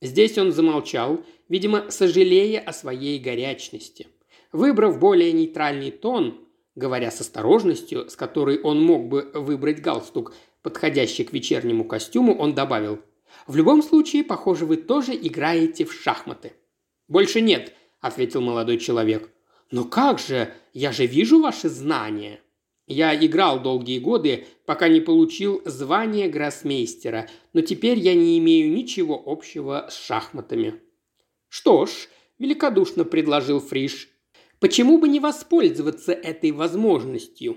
Здесь он замолчал, видимо, сожалея о своей горячности. Выбрав более нейтральный тон, Говоря с осторожностью, с которой он мог бы выбрать галстук, подходящий к вечернему костюму, он добавил. «В любом случае, похоже, вы тоже играете в шахматы». «Больше нет», – ответил молодой человек. «Но как же? Я же вижу ваши знания». «Я играл долгие годы, пока не получил звание гроссмейстера, но теперь я не имею ничего общего с шахматами». «Что ж», – великодушно предложил Фриш, Почему бы не воспользоваться этой возможностью?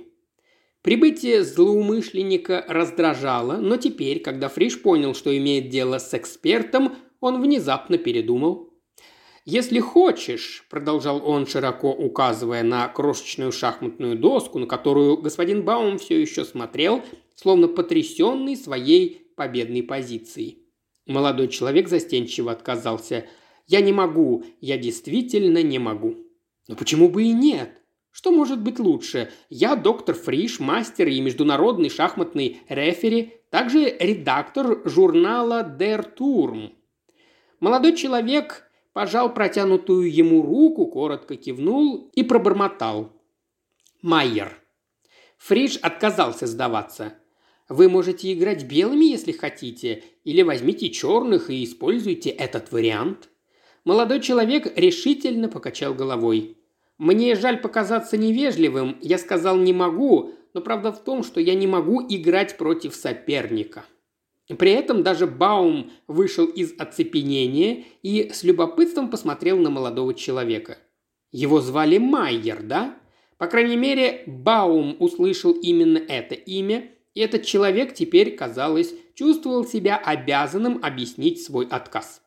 Прибытие злоумышленника раздражало, но теперь, когда Фриш понял, что имеет дело с экспертом, он внезапно передумал. «Если хочешь», – продолжал он, широко указывая на крошечную шахматную доску, на которую господин Баум все еще смотрел, словно потрясенный своей победной позицией. Молодой человек застенчиво отказался. «Я не могу, я действительно не могу». Но почему бы и нет? Что может быть лучше? Я доктор Фриш, мастер и международный шахматный рефери, также редактор журнала Der Turm. Молодой человек пожал протянутую ему руку, коротко кивнул и пробормотал. Майер. Фриш отказался сдаваться. Вы можете играть белыми, если хотите, или возьмите черных и используйте этот вариант. Молодой человек решительно покачал головой. «Мне жаль показаться невежливым, я сказал не могу, но правда в том, что я не могу играть против соперника. При этом даже Баум вышел из оцепенения и с любопытством посмотрел на молодого человека. Его звали Майер, да? По крайней мере, Баум услышал именно это имя, и этот человек теперь, казалось, чувствовал себя обязанным объяснить свой отказ.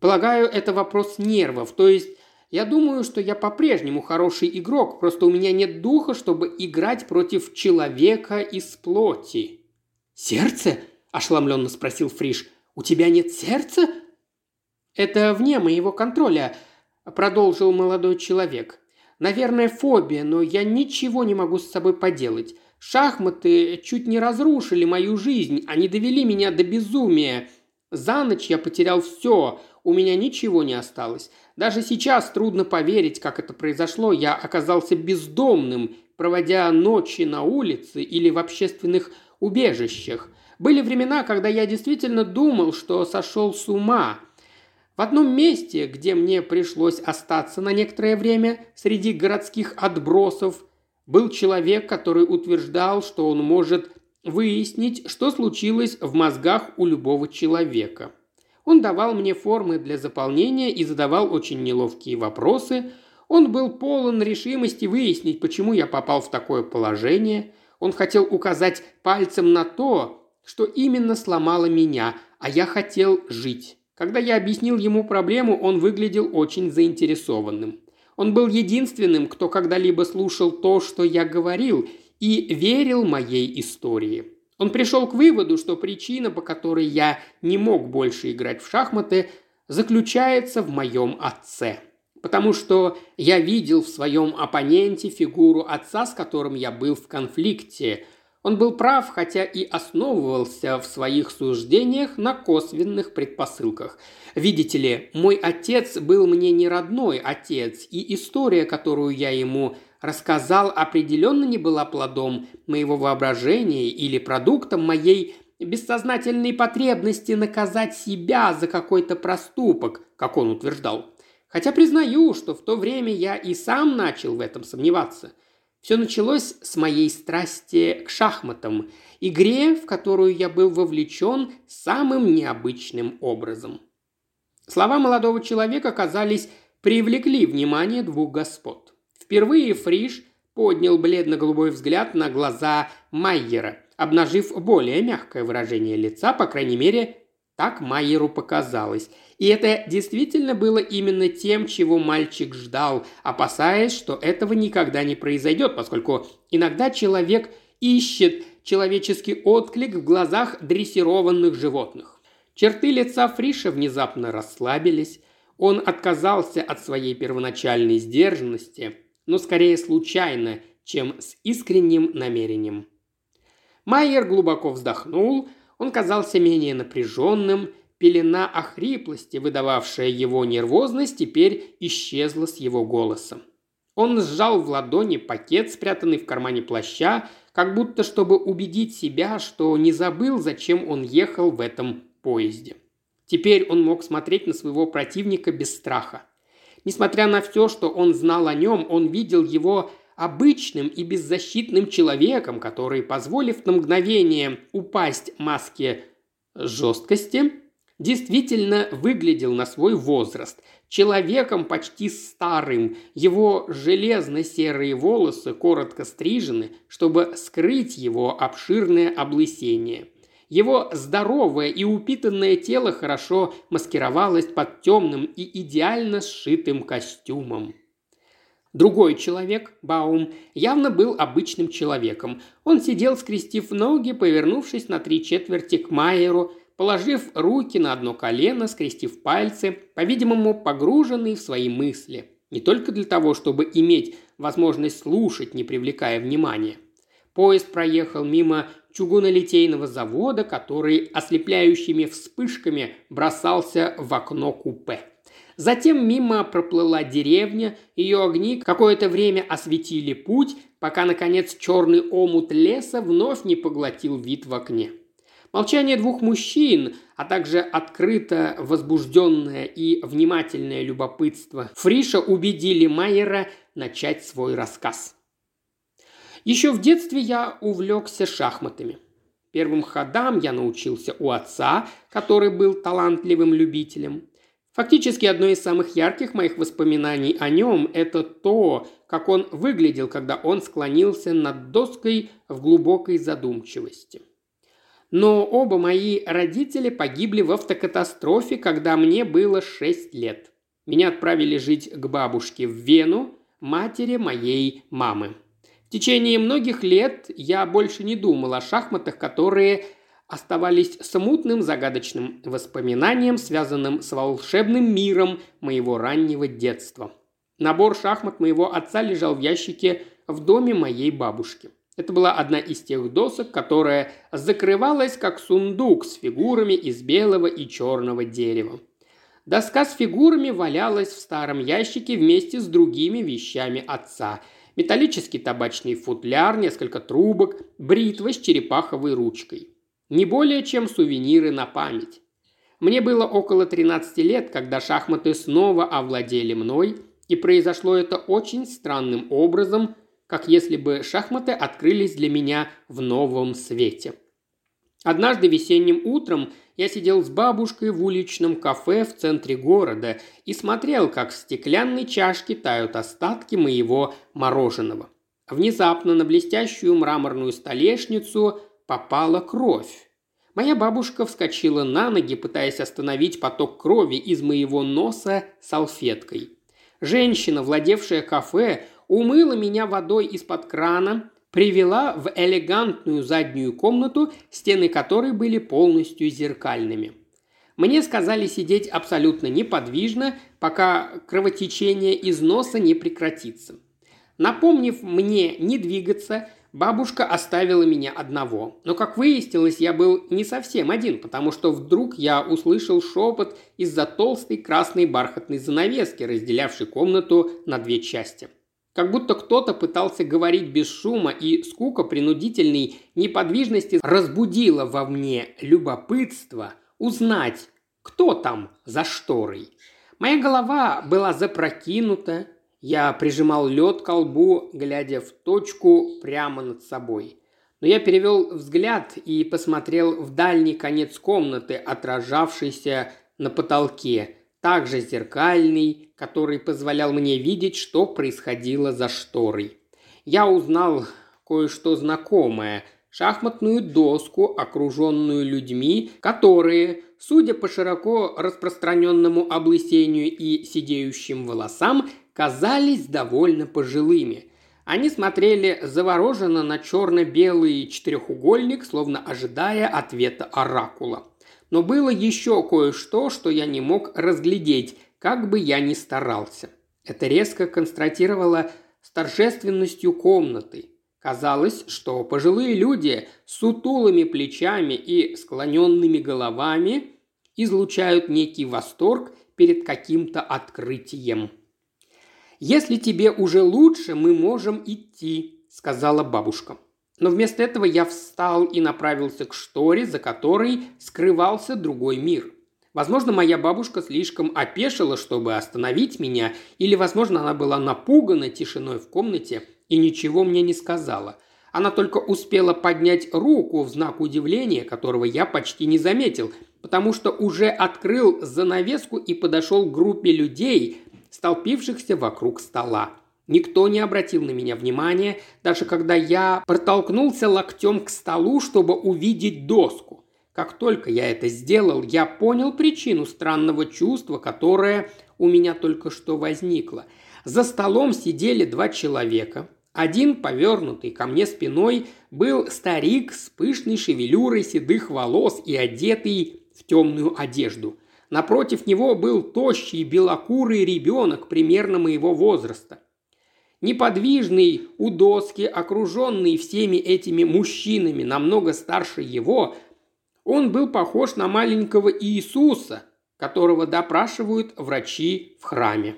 Полагаю, это вопрос нервов, то есть я думаю, что я по-прежнему хороший игрок, просто у меня нет духа, чтобы играть против человека из плоти». «Сердце?» – ошеломленно спросил Фриш. «У тебя нет сердца?» «Это вне моего контроля», – продолжил молодой человек. «Наверное, фобия, но я ничего не могу с собой поделать. Шахматы чуть не разрушили мою жизнь, они довели меня до безумия. За ночь я потерял все, у меня ничего не осталось. Даже сейчас трудно поверить, как это произошло. Я оказался бездомным, проводя ночи на улице или в общественных убежищах. Были времена, когда я действительно думал, что сошел с ума. В одном месте, где мне пришлось остаться на некоторое время, среди городских отбросов, был человек, который утверждал, что он может выяснить, что случилось в мозгах у любого человека. Он давал мне формы для заполнения и задавал очень неловкие вопросы. Он был полон решимости выяснить, почему я попал в такое положение. Он хотел указать пальцем на то, что именно сломало меня, а я хотел жить. Когда я объяснил ему проблему, он выглядел очень заинтересованным. Он был единственным, кто когда-либо слушал то, что я говорил, и верил моей истории. Он пришел к выводу, что причина, по которой я не мог больше играть в шахматы, заключается в моем отце. Потому что я видел в своем оппоненте фигуру отца, с которым я был в конфликте. Он был прав, хотя и основывался в своих суждениях на косвенных предпосылках. Видите ли, мой отец был мне не родной отец, и история, которую я ему рассказал, определенно не была плодом моего воображения или продуктом моей бессознательной потребности наказать себя за какой-то проступок, как он утверждал. Хотя признаю, что в то время я и сам начал в этом сомневаться. Все началось с моей страсти к шахматам, игре, в которую я был вовлечен самым необычным образом. Слова молодого человека, казались, привлекли внимание двух господ. Впервые Фриш поднял бледно-голубой взгляд на глаза Майера, обнажив более мягкое выражение лица, по крайней мере, так Майеру показалось. И это действительно было именно тем, чего мальчик ждал, опасаясь, что этого никогда не произойдет, поскольку иногда человек ищет человеческий отклик в глазах дрессированных животных. Черты лица Фриша внезапно расслабились, он отказался от своей первоначальной сдержанности – но скорее случайно, чем с искренним намерением. Майер глубоко вздохнул, он казался менее напряженным, пелена охриплости, выдававшая его нервозность, теперь исчезла с его голосом. Он сжал в ладони пакет, спрятанный в кармане плаща, как будто чтобы убедить себя, что не забыл, зачем он ехал в этом поезде. Теперь он мог смотреть на своего противника без страха. Несмотря на все, что он знал о нем, он видел его обычным и беззащитным человеком, который, позволив на мгновение упасть маске жесткости, действительно выглядел на свой возраст. Человеком почти старым, его железно-серые волосы коротко стрижены, чтобы скрыть его обширное облысение – его здоровое и упитанное тело хорошо маскировалось под темным и идеально сшитым костюмом. Другой человек, Баум, явно был обычным человеком. Он сидел, скрестив ноги, повернувшись на три четверти к Майеру, положив руки на одно колено, скрестив пальцы, по-видимому, погруженный в свои мысли. Не только для того, чтобы иметь возможность слушать, не привлекая внимания. Поезд проехал мимо чугунолитейного завода, который ослепляющими вспышками бросался в окно купе. Затем мимо проплыла деревня, ее огни какое-то время осветили путь, пока, наконец, черный омут леса вновь не поглотил вид в окне. Молчание двух мужчин, а также открыто возбужденное и внимательное любопытство Фриша убедили Майера начать свой рассказ. Еще в детстве я увлекся шахматами. Первым ходам я научился у отца, который был талантливым любителем. Фактически одно из самых ярких моих воспоминаний о нем – это то, как он выглядел, когда он склонился над доской в глубокой задумчивости. Но оба мои родители погибли в автокатастрофе, когда мне было 6 лет. Меня отправили жить к бабушке в Вену, матери моей мамы. Течение многих лет я больше не думал о шахматах, которые оставались смутным загадочным воспоминанием, связанным с волшебным миром моего раннего детства. Набор шахмат моего отца лежал в ящике в доме моей бабушки. Это была одна из тех досок, которая закрывалась как сундук с фигурами из белого и черного дерева. Доска с фигурами валялась в старом ящике вместе с другими вещами отца. Металлический табачный футляр, несколько трубок, бритва с черепаховой ручкой. Не более чем сувениры на память. Мне было около 13 лет, когда шахматы снова овладели мной, и произошло это очень странным образом, как если бы шахматы открылись для меня в новом свете. Однажды весенним утром я сидел с бабушкой в уличном кафе в центре города и смотрел, как в стеклянной чашке тают остатки моего мороженого. Внезапно на блестящую мраморную столешницу попала кровь. Моя бабушка вскочила на ноги, пытаясь остановить поток крови из моего носа салфеткой. Женщина, владевшая кафе, умыла меня водой из-под крана, привела в элегантную заднюю комнату, стены которой были полностью зеркальными. Мне сказали сидеть абсолютно неподвижно, пока кровотечение из носа не прекратится. Напомнив мне не двигаться, Бабушка оставила меня одного. Но, как выяснилось, я был не совсем один, потому что вдруг я услышал шепот из-за толстой красной бархатной занавески, разделявшей комнату на две части. Как будто кто-то пытался говорить без шума, и скука принудительной неподвижности разбудила во мне любопытство узнать, кто там за шторой. Моя голова была запрокинута, я прижимал лед к лбу, глядя в точку прямо над собой. Но я перевел взгляд и посмотрел в дальний конец комнаты, отражавшийся на потолке, также зеркальный, который позволял мне видеть, что происходило за шторой. Я узнал кое-что знакомое – шахматную доску, окруженную людьми, которые, судя по широко распространенному облысению и сидеющим волосам, казались довольно пожилыми. Они смотрели завороженно на черно-белый четырехугольник, словно ожидая ответа оракула. Но было еще кое-что, что я не мог разглядеть, как бы я ни старался. Это резко констатировало с торжественностью комнаты. Казалось, что пожилые люди с сутулыми плечами и склоненными головами излучают некий восторг перед каким-то открытием. «Если тебе уже лучше, мы можем идти», – сказала бабушка. Но вместо этого я встал и направился к шторе, за которой скрывался другой мир. Возможно, моя бабушка слишком опешила, чтобы остановить меня, или, возможно, она была напугана тишиной в комнате и ничего мне не сказала. Она только успела поднять руку в знак удивления, которого я почти не заметил, потому что уже открыл занавеску и подошел к группе людей, столпившихся вокруг стола. Никто не обратил на меня внимания, даже когда я протолкнулся локтем к столу, чтобы увидеть доску. Как только я это сделал, я понял причину странного чувства, которое у меня только что возникло. За столом сидели два человека. Один, повернутый ко мне спиной, был старик с пышной шевелюрой седых волос и одетый в темную одежду – Напротив него был тощий белокурый ребенок примерно моего возраста. Неподвижный у доски, окруженный всеми этими мужчинами намного старше его, он был похож на маленького Иисуса, которого допрашивают врачи в храме.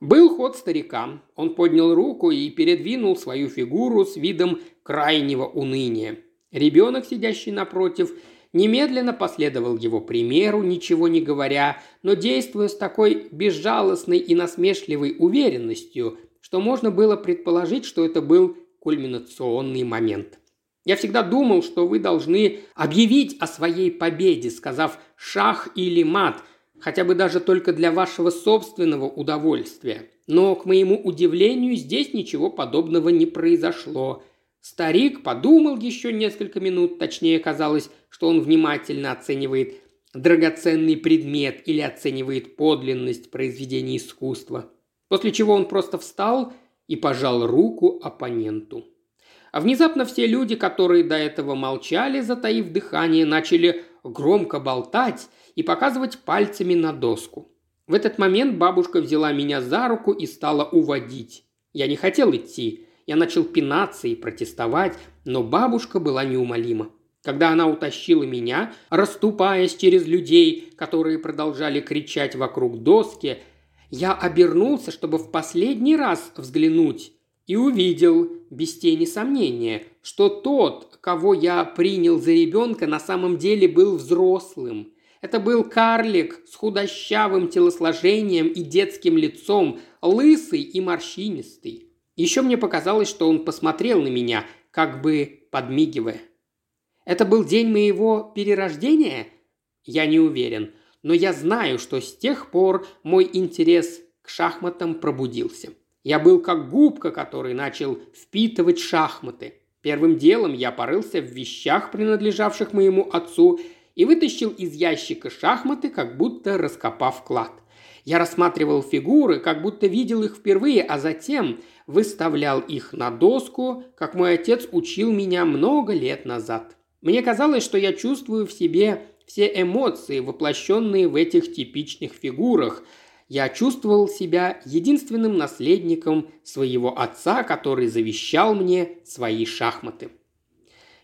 Был ход старика. Он поднял руку и передвинул свою фигуру с видом крайнего уныния. Ребенок, сидящий напротив, немедленно последовал его примеру, ничего не говоря, но действуя с такой безжалостной и насмешливой уверенностью, что можно было предположить, что это был кульминационный момент. Я всегда думал, что вы должны объявить о своей победе, сказав «шах» или «мат», хотя бы даже только для вашего собственного удовольствия. Но, к моему удивлению, здесь ничего подобного не произошло. Старик подумал еще несколько минут, точнее казалось, что он внимательно оценивает драгоценный предмет или оценивает подлинность произведения искусства. После чего он просто встал и пожал руку оппоненту. А внезапно все люди, которые до этого молчали, затаив дыхание, начали громко болтать и показывать пальцами на доску. В этот момент бабушка взяла меня за руку и стала уводить. Я не хотел идти. Я начал пинаться и протестовать, но бабушка была неумолима. Когда она утащила меня, расступаясь через людей, которые продолжали кричать вокруг доски, я обернулся, чтобы в последний раз взглянуть, и увидел, без тени сомнения, что тот, кого я принял за ребенка, на самом деле был взрослым. Это был карлик с худощавым телосложением и детским лицом, лысый и морщинистый. Еще мне показалось, что он посмотрел на меня, как бы подмигивая. Это был день моего перерождения? Я не уверен, но я знаю, что с тех пор мой интерес к шахматам пробудился. Я был как губка, который начал впитывать шахматы. Первым делом я порылся в вещах, принадлежавших моему отцу, и вытащил из ящика шахматы, как будто раскопав клад. Я рассматривал фигуры, как будто видел их впервые, а затем выставлял их на доску, как мой отец учил меня много лет назад. Мне казалось, что я чувствую в себе все эмоции, воплощенные в этих типичных фигурах – я чувствовал себя единственным наследником своего отца, который завещал мне свои шахматы.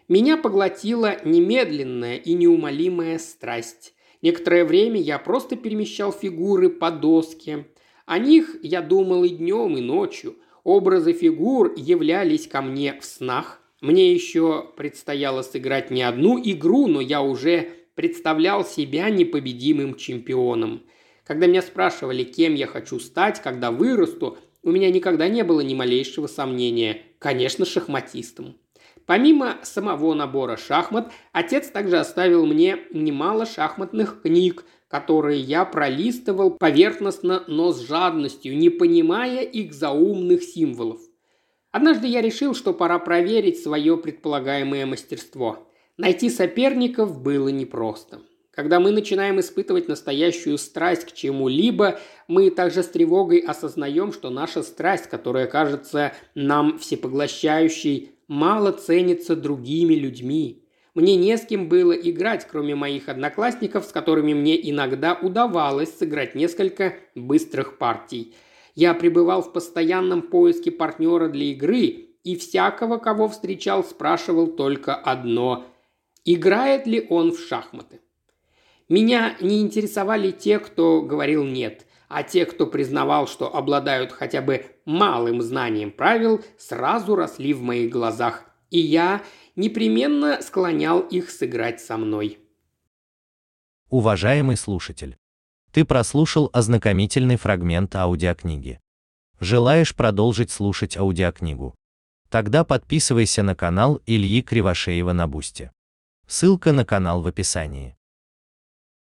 Меня поглотила немедленная и неумолимая страсть. Некоторое время я просто перемещал фигуры по доске. О них я думал и днем, и ночью. Образы фигур являлись ко мне в снах. Мне еще предстояло сыграть не одну игру, но я уже представлял себя непобедимым чемпионом – когда меня спрашивали, кем я хочу стать, когда вырасту, у меня никогда не было ни малейшего сомнения. Конечно, шахматистом. Помимо самого набора шахмат, отец также оставил мне немало шахматных книг, которые я пролистывал поверхностно, но с жадностью, не понимая их заумных символов. Однажды я решил, что пора проверить свое предполагаемое мастерство. Найти соперников было непросто. Когда мы начинаем испытывать настоящую страсть к чему-либо, мы также с тревогой осознаем, что наша страсть, которая кажется нам всепоглощающей, мало ценится другими людьми. Мне не с кем было играть, кроме моих одноклассников, с которыми мне иногда удавалось сыграть несколько быстрых партий. Я пребывал в постоянном поиске партнера для игры, и всякого, кого встречал, спрашивал только одно – играет ли он в шахматы. Меня не интересовали те, кто говорил «нет», а те, кто признавал, что обладают хотя бы малым знанием правил, сразу росли в моих глазах, и я непременно склонял их сыграть со мной. Уважаемый слушатель, ты прослушал ознакомительный фрагмент аудиокниги. Желаешь продолжить слушать аудиокнигу? Тогда подписывайся на канал Ильи Кривошеева на Бусте. Ссылка на канал в описании.